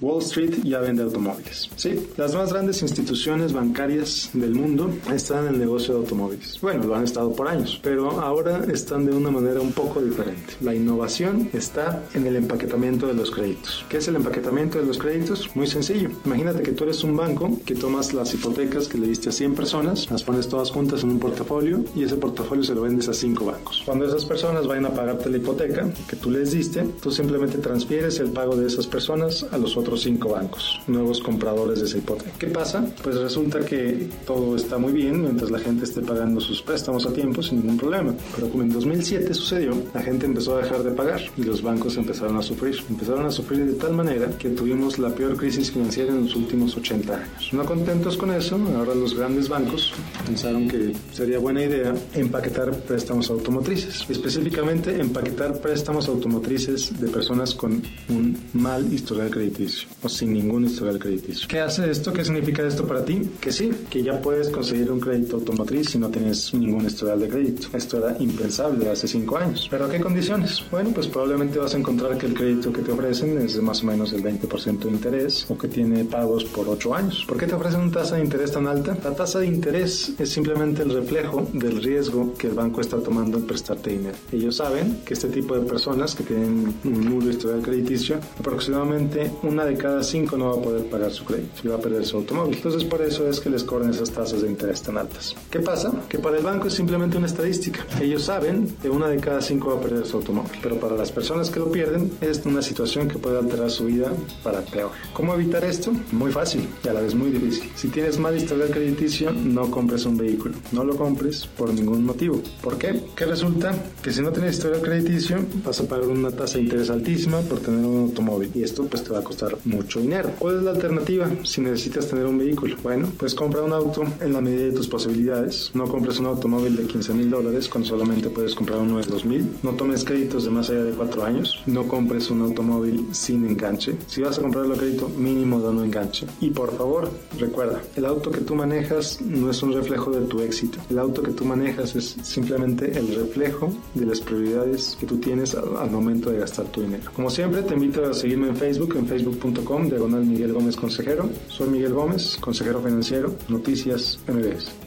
Wall Street ya vende automóviles. Sí, las más grandes instituciones bancarias del mundo están en el negocio de automóviles. Bueno, lo han estado por años, pero ahora están de una manera un poco diferente. La innovación está en el empaquetamiento de los créditos. ¿Qué es el empaquetamiento de los créditos? Muy sencillo. Imagínate que tú eres un banco que tomas las hipotecas que le diste a 100 personas, las pones todas juntas en un portafolio y ese portafolio se lo vendes a 5 bancos. Cuando esas personas vayan a pagarte la hipoteca que tú les diste, tú simplemente transfieres el pago de esas personas a los otros otros cinco bancos, nuevos compradores de esa hipoteca. ¿Qué pasa? Pues resulta que todo está muy bien mientras la gente esté pagando sus préstamos a tiempo sin ningún problema. Pero como en 2007 sucedió, la gente empezó a dejar de pagar y los bancos empezaron a sufrir. Empezaron a sufrir de tal manera que tuvimos la peor crisis financiera en los últimos 80 años. No contentos con eso, ahora los grandes bancos pensaron que sería buena idea empaquetar préstamos automotrices. Específicamente empaquetar préstamos automotrices de personas con un mal historial crediticio o sin ningún historial crediticio. ¿Qué hace esto? ¿Qué significa esto para ti? Que sí, que ya puedes conseguir un crédito automotriz si no tienes ningún historial de crédito. Esto era impensable hace cinco años. ¿Pero a qué condiciones? Bueno, pues probablemente vas a encontrar que el crédito que te ofrecen es de más o menos el 20% de interés o que tiene pagos por 8 años. ¿Por qué te ofrecen una tasa de interés tan alta? La tasa de interés es simplemente el reflejo del riesgo que el banco está tomando al prestarte dinero. Ellos saben que este tipo de personas que tienen un nulo historial crediticio, aproximadamente una de cada cinco no va a poder pagar su crédito y va a perder su automóvil. Entonces por eso es que les cobran esas tasas de interés tan altas. ¿Qué pasa? Que para el banco es simplemente una estadística. Ellos saben que una de cada cinco va a perder su automóvil, pero para las personas que lo pierden es una situación que puede alterar su vida para peor. ¿Cómo evitar esto? Muy fácil y a la vez muy difícil. Si tienes mal historial crediticio, no compres un vehículo. No lo compres por ningún motivo. ¿Por qué? Que resulta que si no tienes historial crediticio, vas a pagar una tasa de interés altísima por tener un automóvil y esto pues te va a costar mucho dinero. ¿Cuál es la alternativa si necesitas tener un vehículo? Bueno, pues compra un auto en la medida de tus posibilidades. No compres un automóvil de 15 mil dólares cuando solamente puedes comprar uno de 2 mil. No tomes créditos de más allá de 4 años. No compres un automóvil sin enganche. Si vas a comprarlo a crédito, mínimo da un enganche. Y por favor, recuerda, el auto que tú manejas no es un reflejo de tu éxito. El auto que tú manejas es simplemente el reflejo de las prioridades que tú tienes al, al momento de gastar tu dinero. Como siempre, te invito a seguirme en Facebook, en Facebook facebook.com diagonal Miguel Gómez Consejero. Soy Miguel Gómez, consejero financiero, Noticias MBS.